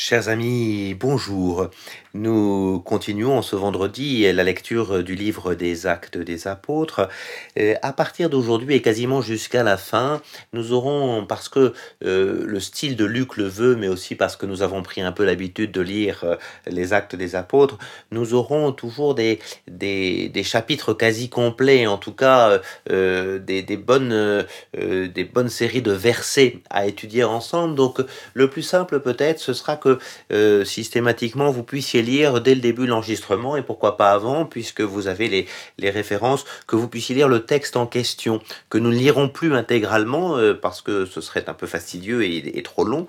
Chers amis, bonjour. Nous continuons ce vendredi la lecture du livre des actes des apôtres. À partir d'aujourd'hui et quasiment jusqu'à la fin, nous aurons, parce que euh, le style de Luc le veut, mais aussi parce que nous avons pris un peu l'habitude de lire euh, les actes des apôtres, nous aurons toujours des, des, chapitres quasi complets, en tout cas euh, des, des, bonnes, des bonnes séries de versets à étudier ensemble. Donc le plus simple peut-être, ce sera que systématiquement vous puissiez lire dès le début l'enregistrement et pourquoi pas avant, puisque vous avez les, les références, que vous puissiez lire le texte en question, que nous ne lirons plus intégralement euh, parce que ce serait un peu fastidieux et, trop long.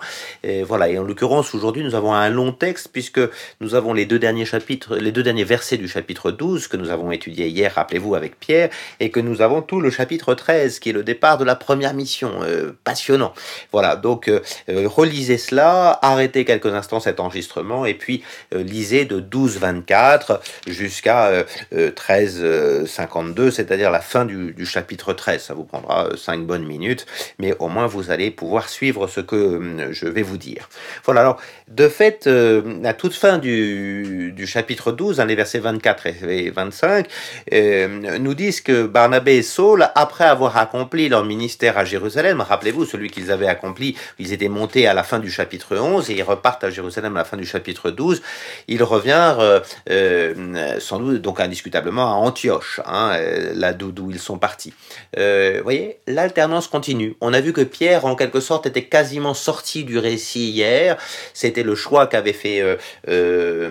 Voilà. Et en l'occurrence, aujourd'hui, nous avons un long texte puisque nous avons les deux derniers chapitres, les deux derniers versets du chapitre 12 que nous avons étudié hier, rappelez-vous, avec Pierre, et que nous avons tout le chapitre 13 qui est le départ de la première mission. Euh, passionnant. Voilà. Donc, euh, euh relisez cela, arrêtez quelques instants cet enregistrement et puis euh, lisez de 12-24 jusqu'à 13-52, euh, c'est-à-dire la fin du, chapitre 13. Ça vous prendra 5 bonnes minutes, mais au moins vous allez pouvoir suivre ce que je vais vous dire. Voilà, alors de fait, la toute fin du, du chapitre 12, hein, les versets 24 et 25, euh, nous disent que Barnabé et Saul, après avoir accompli leur ministère à Jérusalem, rappelez-vous celui qu'ils avaient accompli, ils étaient montés à la fin du chapitre 11 et ils repartent à Jérusalem à la fin du chapitre 12, ils revinrent euh, euh, sans doute, donc indiscutablement, à Antioche, hein, euh, là d'où ils sont partis. Euh, vous voyez, l'alternance continue. On a vu que Pierre, en quelque sorte, était quasiment sorti du récit hier. C'était le choix qu'avait fait euh,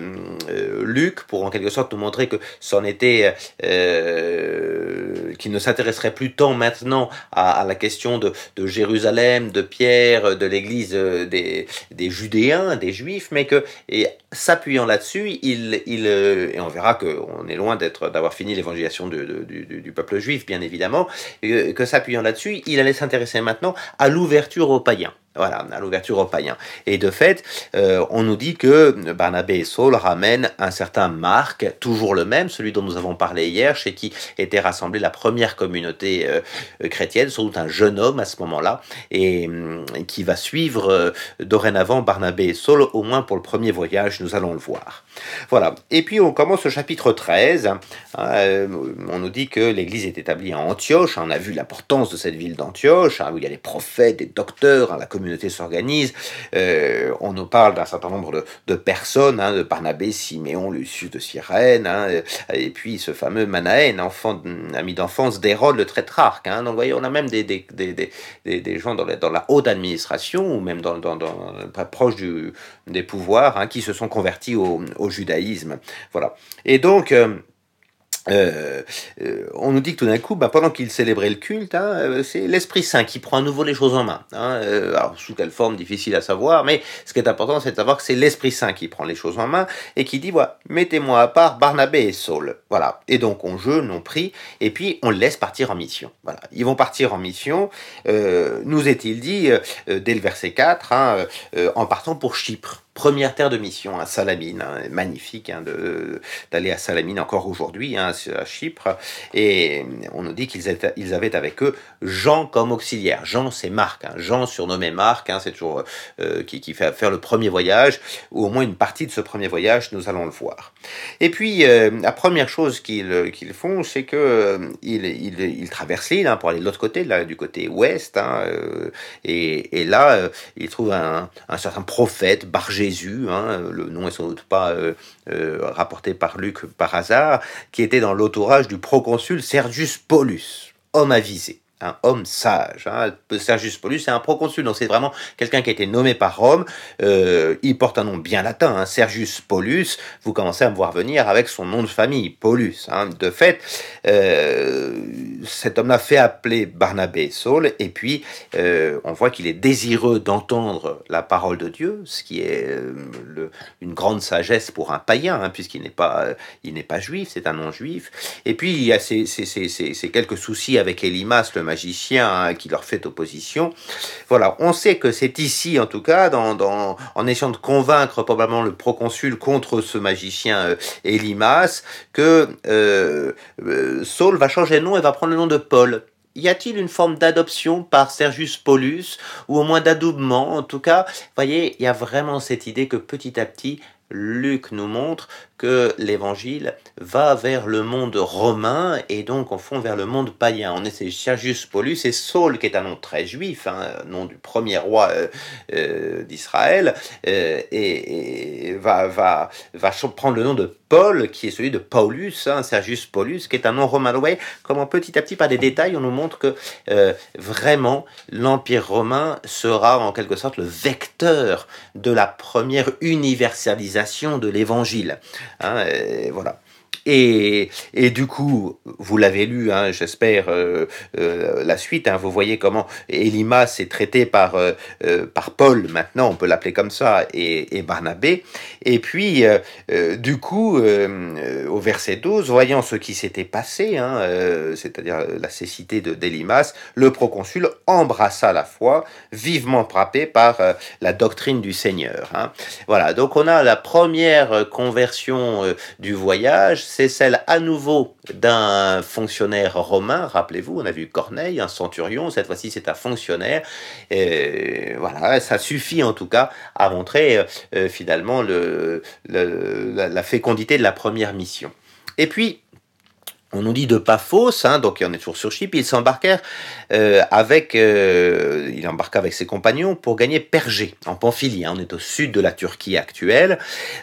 Luc pour, en quelque sorte, nous montrer que c'en était, qu'il ne s'intéresserait plus tant maintenant à, la question de, Jérusalem, de Pierre, de l'Église des Judéens, des Juifs, mais que et s'appuyant là-dessus, il, il, et on verra qu'on est loin d'être d'avoir fini l'évangélisation du, peuple juif, bien évidemment, que s'appuyant là-dessus, il allait s'intéresser maintenant à l'ouverture aux païens. Voilà, à l'ouverture aux païens. Et de fait, euh, on nous dit que Barnabé et Saul ramènent un certain Marc, toujours le même, celui dont nous avons parlé hier, chez qui était rassemblée la première communauté euh, chrétienne, sans doute un jeune homme à ce moment-là, et euh, qui va suivre euh, dorénavant Barnabé et Saul, au moins pour le premier voyage, nous allons le voir. Voilà. Et puis on commence au chapitre 13. Hein, on nous dit que l'église est établie à Antioche. On a vu l'importance de cette ville d'Antioche, hein, où il y a des prophètes, des docteurs, hein, la communauté s'organise. Euh, on nous parle d'un certain nombre de, personnes, hein, de Barnabé, Siméon, Lucius de Cyrène, hein, et puis ce fameux Manaën, enfant, ami d'enfance d'Hérode le Trétrarque. Hein. Donc, vous voyez, on a même des, des, des, des, gens dans la, dans la haute administration, ou même dans, dans, proche des pouvoirs, hein, qui se sont convertis au, au judaïsme. Voilà. Et donc, euh, euh, euh, on nous dit que tout d'un coup, bah, pendant qu'il célébrait le culte, hein, euh, c'est l'Esprit Saint qui prend à nouveau les choses en main. Hein, euh, alors, sous quelle forme, difficile à savoir, mais ce qui est important, c'est de savoir que c'est l'Esprit Saint qui prend les choses en main et qui dit, voilà, mettez-moi à part Barnabé et Saul. Voilà. Et donc, on jeûne, on prie, et puis on laisse partir en mission. Voilà. Ils vont partir en mission, nous est-il dit, dès le verset 4, hein, en partant pour Chypre première terre de mission à Salamine, hein, magnifique hein, d'aller à Salamine encore aujourd'hui, hein, à Chypre, et on nous dit qu'ils ils avaient avec eux Jean comme auxiliaire. Jean, c'est Marc. Jean surnommé Marc, c'est toujours euh, qui, fait faire le premier voyage, ou au moins une partie de ce premier voyage, nous allons le voir. Et puis, euh, la première chose qu'ils font, c'est que euh, ils, traversent l'île pour aller de l'autre côté, là, du côté ouest, et, là, ils trouvent un, un certain prophète, Bargé Jésus, hein, le nom est sans doute pas euh, euh, rapporté par Luc par hasard, qui était dans l'autourage du proconsul Sergius Paulus, homme avisé un homme sage. Hein. Sergius Paulus, c'est un proconsul, donc c'est vraiment quelqu'un qui a été nommé par Rome. Euh, il porte un nom bien latin, hein. Sergius Paulus. Vous commencez à me voir venir avec son nom de famille, Paulus. Hein. De fait, euh, cet homme-là fait appeler Barnabé Saul, et puis euh, on voit qu'il est désireux d'entendre la parole de Dieu, ce qui est une grande sagesse pour un païen, hein, puisqu'il n'est pas, n'est pas juif, c'est un non-juif. Et puis il y a ces, ces, ces, ces quelques soucis avec Elimas, le magicien hein, qui leur fait opposition. Voilà, on sait que c'est ici, en tout cas, dans, en essayant de convaincre probablement le proconsul contre ce magicien euh, Elimas, que euh, euh, Saul va changer de nom et va prendre le nom de Paul. y a-t-il une forme d'adoption par Sergius Paulus, ou au moins d'adoubement En tout cas, voyez, il y a vraiment cette idée que petit à petit, Luc nous montre que l'évangile va vers le monde romain et donc en fond vers le monde païen. On est Sergius Paulus et Saul qui est un nom très juif, hein, nom du premier roi euh, euh, d'Israël, euh, et, va, prendre le nom de Paul qui est celui de Paulus, hein, Sergius Paulus, qui est un nom romain. Voyez comment petit à petit par des détails on nous montre que vraiment l'Empire romain sera en quelque sorte le vecteur de la première universalisation de l'évangile. Hein, voilà. Et, du coup, vous l'avez lu, hein, j'espère, euh, euh, la suite, hein, vous voyez comment Elimas est traité par, euh, par Paul, maintenant on peut l'appeler comme ça, et, et, Barnabé. Et puis, du coup, au verset 12, voyant ce qui s'était passé, hein, c'est-à-dire la cécité d'Elimas, le proconsul embrassa la foi, vivement frappé par la doctrine du Seigneur. Voilà, donc on a la première conversion du voyage, c'est celle à nouveau d'un fonctionnaire romain. Rappelez-vous, on a vu Corneille, un centurion. Cette fois-ci, c'est un fonctionnaire. Et voilà, ça suffit en tout cas à montrer euh, finalement le, la, fécondité de la première mission. Et puis, on nous dit de pas fausse, hein, donc on est toujours sur Chypre, il s'embarquèrent euh, avec, euh, il embarqua avec ses compagnons pour gagner Pergé, en Pamphylie, hein, on est au sud de la Turquie actuelle,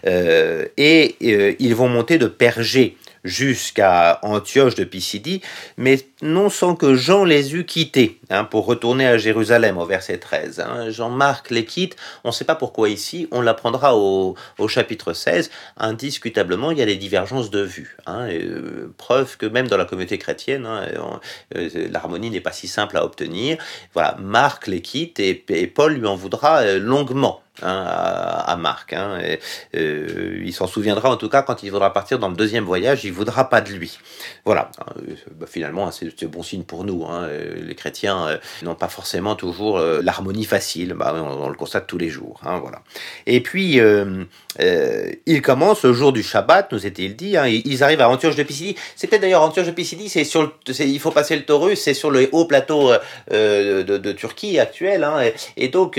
euh, et ils vont monter de Pergé jusqu'à Antioche de Pisidie, mais non sans que Jean les eût quittés hein, pour retourner à Jérusalem au verset 13. Hein. Jean-Marc les quitte, on ne sait pas pourquoi ici, on l'apprendra au, au, chapitre 16. Indiscutablement, il y a des divergences de vues. Hein, euh, preuve que même dans la communauté chrétienne, euh, l'harmonie n'est pas si simple à obtenir. Voilà, Marc les quitte et, et Paul lui en voudra euh, longuement. Hein, à, Marc. Hein, euh, il s'en souviendra en tout cas quand il voudra partir dans le deuxième voyage, il voudra pas de lui. Voilà. Euh, bah, finalement, c'est bon signe pour nous. Hein, euh, les chrétiens n'ont pas forcément toujours l'harmonie facile. Bah, on, le constate tous les jours. Voilà. Et puis, il commence le jour du Shabbat, nous était-il dit. Ils arrivent à Antioche de Pisidie. Peut-être d'ailleurs Antioche de Pisidie, c'est sur, il faut passer le Taurus, c'est sur le haut plateau de, Turquie actuelle. Hein, et, donc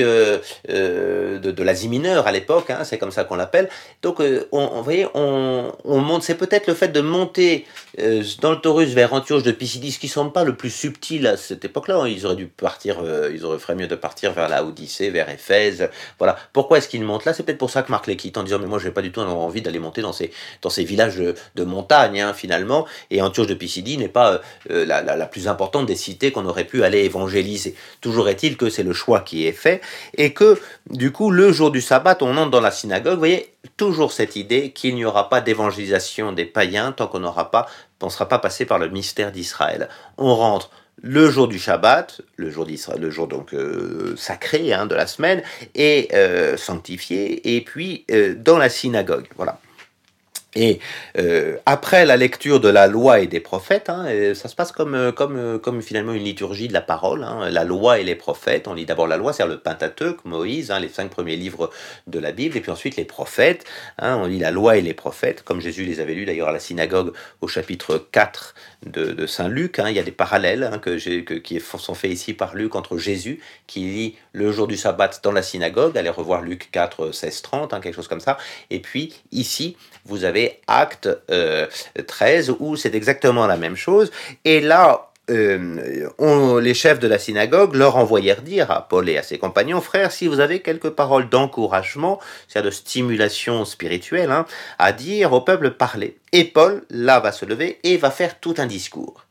de, l'Asie mineure à l'époque, hein, c'est comme ça qu'on l'appelle. Donc, euh, on, vous voyez, on, monte, c'est peut-être le fait de monter euh, dans le Taurus vers Antioche de Pisidis qui semble pas le plus subtil à cette époque-là. Hein. Ils auraient dû partir, euh, ils auraient fait mieux de partir vers la Odyssée, vers Éphèse. Voilà. Pourquoi est-ce qu'ils montent là? C'est peut-être pour ça que Marc les quitte en disant, mais moi, j'ai pas du tout envie d'aller monter dans ces, dans ces villages de, montagne, hein, finalement. Et Antioche de Pisidie n'est pas la, la, plus importante des cités qu'on aurait pu aller évangéliser. Toujours est-il que c'est le choix qui est fait et que, du coup, le jour du sabbat, on entre dans la synagogue, vous voyez, toujours cette idée qu'il n'y aura pas d'évangélisation des païens tant qu'on n'aura pas, on ne sera pas passé par le mystère d'Israël. On rentre le jour du Shabbat, le jour donc euh, sacré hein, de la semaine, et euh, sanctifié, et puis euh, dans la synagogue. Voilà. Et euh, après la lecture de la loi et des prophètes, hein, ça se passe comme, euh, comme, euh, comme finalement une liturgie de la parole, hein, la loi et les prophètes. On lit d'abord la loi, c'est-à-dire le Pentateuque, Moïse, hein, les cinq premiers livres de la Bible, et puis ensuite les prophètes. on lit la loi et les prophètes, comme Jésus les avait lus d'ailleurs à la synagogue au chapitre 4 de, Saint Luc. il y a des parallèles qui sont faits ici par Luc entre Jésus, qui lit le jour du sabbat dans la synagogue, allez revoir Luc 4, 16, 30, quelque chose comme ça. Et puis ici, vous avez acte 13 euh, où c'est exactement la même chose. Et là, euh, on, les chefs de la synagogue leur envoyèrent dire à Paul et à ses compagnons, frères, si vous avez quelques paroles d'encouragement, c'est-à-dire de stimulation spirituelle, hein, à dire au peuple, parlez. Et Paul, là, va se lever et va faire tout un discours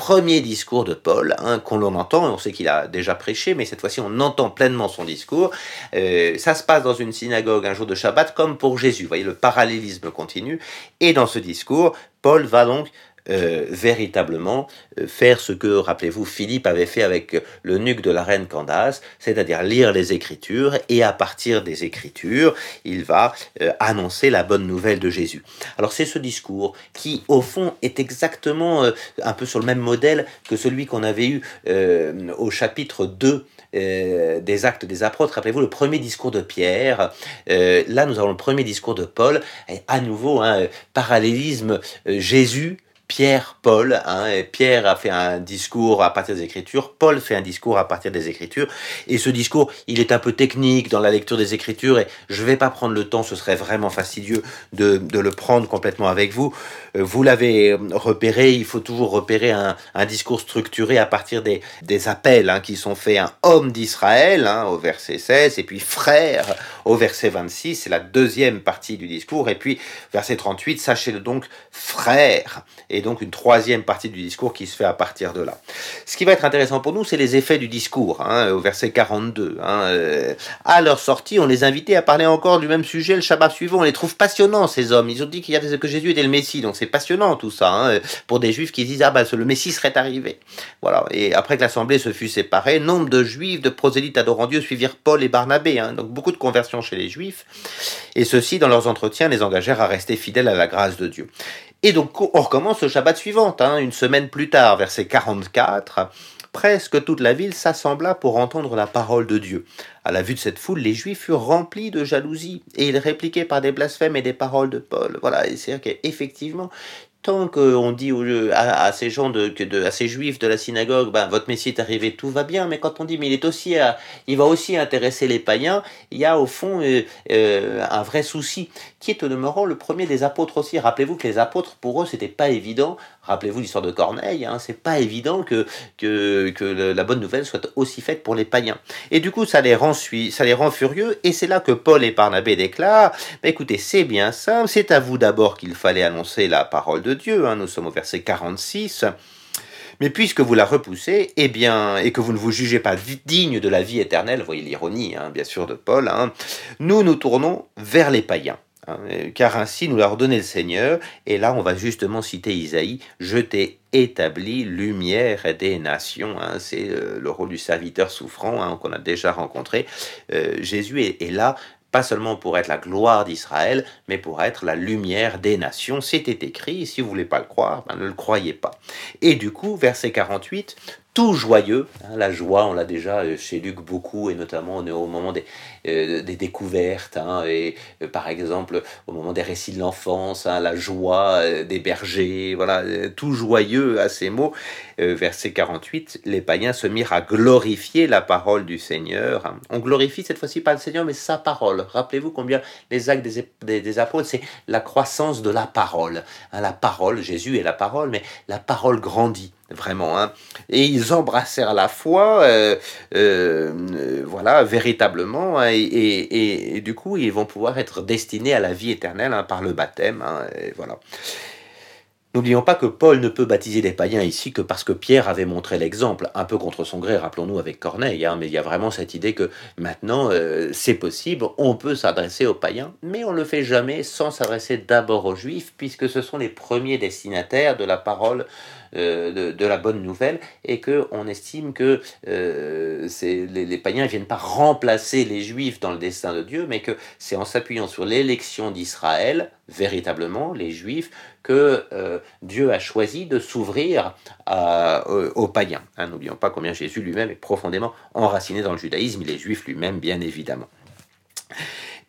premier discours de Paul, hein, qu'on l'on entend, on sait qu'il a déjà prêché, mais cette fois-ci on entend pleinement son discours. Euh, ça se passe dans une synagogue un jour de Shabbat, comme pour Jésus. Vous voyez, le parallélisme continue. Et dans ce discours, Paul va donc euh, véritablement euh, faire ce que, rappelez-vous, Philippe avait fait avec le nuque de la reine Candace, c'est-à-dire lire les Écritures, et à partir des Écritures, il va euh, annoncer la bonne nouvelle de Jésus. Alors c'est ce discours qui, au fond, est exactement un peu sur le même modèle que celui qu'on avait eu au chapitre 2 des actes des apôtres. Rappelez-vous le premier discours de Pierre. là, nous avons le premier discours de Paul. Et à nouveau, un hein, parallélisme Jésus Pierre, Paul. Hein, Pierre a fait un discours à partir des Écritures, Paul fait un discours à partir des Écritures. Et ce discours, il est un peu technique dans la lecture des Écritures et je vais pas prendre le temps, ce serait vraiment fastidieux de, le prendre complètement avec vous. Euh, vous l'avez repéré, il faut toujours repérer un, discours structuré à partir des, des appels hein, qui sont faits. Un homme d'Israël hein, au verset 16 et puis frère au verset 26, c'est la deuxième partie du discours. Et puis verset 38, sachez-le donc frère. Et et donc une troisième partie du discours qui se fait à partir de là. Ce qui va être intéressant pour nous, c'est les effets du discours, hein, au verset 42. Hein, euh, à leur sortie, on les invitait à parler encore du même sujet le Shabbat suivant. On les trouve passionnants, ces hommes. Ils ont dit qu'il y avait, que Jésus était le Messie, donc c'est passionnant tout ça, hein, pour des Juifs qui disent, ah ben le Messie serait arrivé. Voilà. Et après que l'Assemblée se fut séparée, nombre de Juifs, de prosélytes adorant Dieu suivirent Paul et Barnabé. Donc beaucoup de conversions chez les Juifs. Et ceux-ci, dans leurs entretiens, les engagèrent à rester fidèles à la grâce de Dieu. Et donc on recommence le Shabbat suivant, hein, une semaine plus tard, verset 44. Presque toute la ville s'assembla pour entendre la parole de Dieu. À la vue de cette foule, les Juifs furent remplis de jalousie et ils répliquaient par des blasphèmes et des paroles de Paul. Voilà, c'est-à-dire qu'effectivement, tant qu'on dit à, à, ces gens de, à ces juifs de la synagogue, ben, votre Messie est arrivé, tout va bien, mais quand on dit, mais il est aussi, il va aussi intéresser les païens, il y a au fond euh, euh, un vrai souci, qui est au demeurant le premier des apôtres aussi. Rappelez-vous que les apôtres, pour eux, c'était pas évident. Rappelez-vous l'histoire de Corneille, hein, c'est pas évident que, la bonne nouvelle soit aussi faite pour les païens. Et du coup, ça les rend, ça les rend furieux, et c'est là que Paul et Barnabé déclarent, bah, écoutez, c'est bien simple, c'est à vous d'abord qu'il fallait annoncer la parole de Dieu. Hein, nous sommes au verset 46. Mais puisque vous la repoussez, eh bien, et que vous ne vous jugez pas digne de la vie éternelle, voyez l'ironie, hein, bien sûr, de Paul, hein, nous nous tournons vers les païens. Car ainsi nous l'a ordonné le Seigneur, et là on va justement citer Isaïe, je t'ai établi lumière des nations, c'est euh, le rôle du serviteur souffrant qu'on a déjà rencontré. Euh, Jésus est là pas seulement pour être la gloire d'Israël, mais pour être la lumière des nations. C'était écrit, si vous voulez pas le croire, ben ne le croyez pas. Et du coup, verset 48, tout joyeux. Hein, la joie, on l'a déjà euh, chez Luc beaucoup, et notamment au moment des, euh, découvertes, hein, et euh, par exemple au moment des récits de l'enfance, hein, la joie des bergers, voilà, tout joyeux à ces mots. Verset 48, les païens se mirent à glorifier la parole du Seigneur. On glorifie cette fois-ci pas le Seigneur, mais sa parole. Rappelez-vous combien les actes des, des, apôtres, c'est la croissance de la parole. la parole, Jésus est la parole, mais la parole grandit vraiment. Hein. Et ils embrassèrent la foi, euh, euh, voilà, véritablement, hein, et, du coup, ils vont pouvoir être destinés à la vie éternelle hein, par le baptême, et voilà. N'oublions pas que Paul ne peut baptiser des païens ici que parce que Pierre avait montré l'exemple, un peu contre son gré, rappelons-nous avec Corneille, mais il y a vraiment cette idée que maintenant euh, c'est possible, on peut s'adresser aux païens, mais on ne le fait jamais sans s'adresser d'abord aux juifs, puisque ce sont les premiers destinataires de la parole euh, de, la bonne nouvelle et que on estime que euh, les, les, païens ne viennent pas remplacer les juifs dans le destin de Dieu, mais que c'est en s'appuyant sur l'élection d'Israël, véritablement, les juifs, que euh, Dieu a choisi de s'ouvrir aux, païens. Hein, n'oublions pas combien Jésus lui-même est profondément enraciné dans le judaïsme, il est juif lui-même, bien évidemment.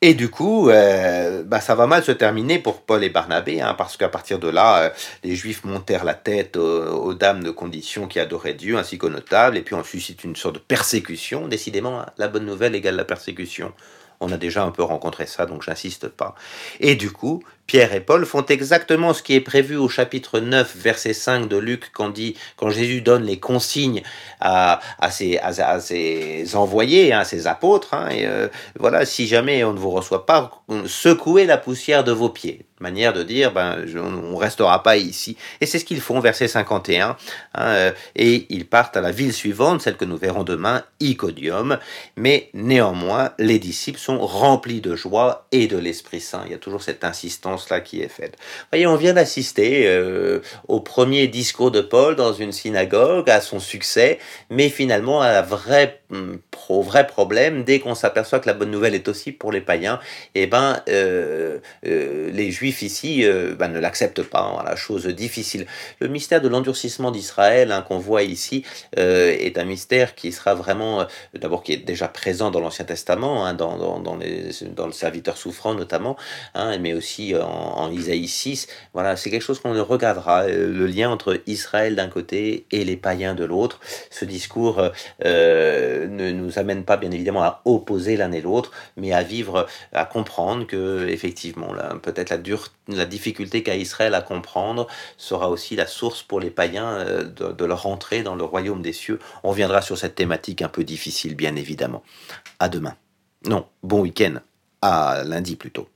Et du coup, euh, bah, ça va mal se terminer pour Paul et Barnabé, hein, parce qu'à partir de là, euh, les Juifs montèrent la tête aux, dames de condition qui adoraient Dieu, ainsi qu'aux notables, et puis on suscite une sorte de persécution. Décidément, la bonne nouvelle égale la persécution. On a déjà un peu rencontré ça, donc j'insiste pas. Et du coup, Pierre et Paul font exactement ce qui est prévu au chapitre 9, verset 5 de Luc, quand, dit, quand Jésus donne les consignes à, ses, envoyés, à hein, ses apôtres. Hein, euh, voilà, si jamais on ne vous reçoit pas, secouez la poussière de vos pieds. Manière de dire, ben, on restera pas ici. Et c'est ce qu'ils font, verset 51. Hein, euh, et ils partent à la ville suivante, celle que nous verrons demain, Icodium. Mais néanmoins, les disciples sont remplis de joie et de l'Esprit Saint. Il y a toujours cette insistance là qui est faite. Voyez, on vient d'assister euh, au premier discours de Paul dans une synagogue, à son succès, mais finalement vraie, hum, au vrai problème, dès qu'on s'aperçoit que la bonne nouvelle est aussi pour les païens, eh ben, euh, euh, les juifs ici ben, ne l'acceptent pas, la chose difficile. Le mystère de l'endurcissement d'Israël hein, qu'on voit ici est un mystère qui sera vraiment, d'abord qui est déjà présent dans l'Ancien Testament, hein, dans, le serviteur souffrant notamment, hein, mais aussi en, Isaïe 6. Voilà, c'est quelque chose qu'on regardera, euh, le lien entre Israël d'un côté et les païens de l'autre. Ce discours euh, ne nous amène pas bien évidemment à opposer l'un et l'autre, mais à vivre, à comprendre que effectivement, peut-être la, dure, la difficulté qu'a Israël à comprendre sera aussi la source pour les païens euh, de, de leur entrée dans le royaume des cieux. On viendra sur cette thématique un peu difficile, bien évidemment. À demain. Non, bon week-end. À lundi plutôt.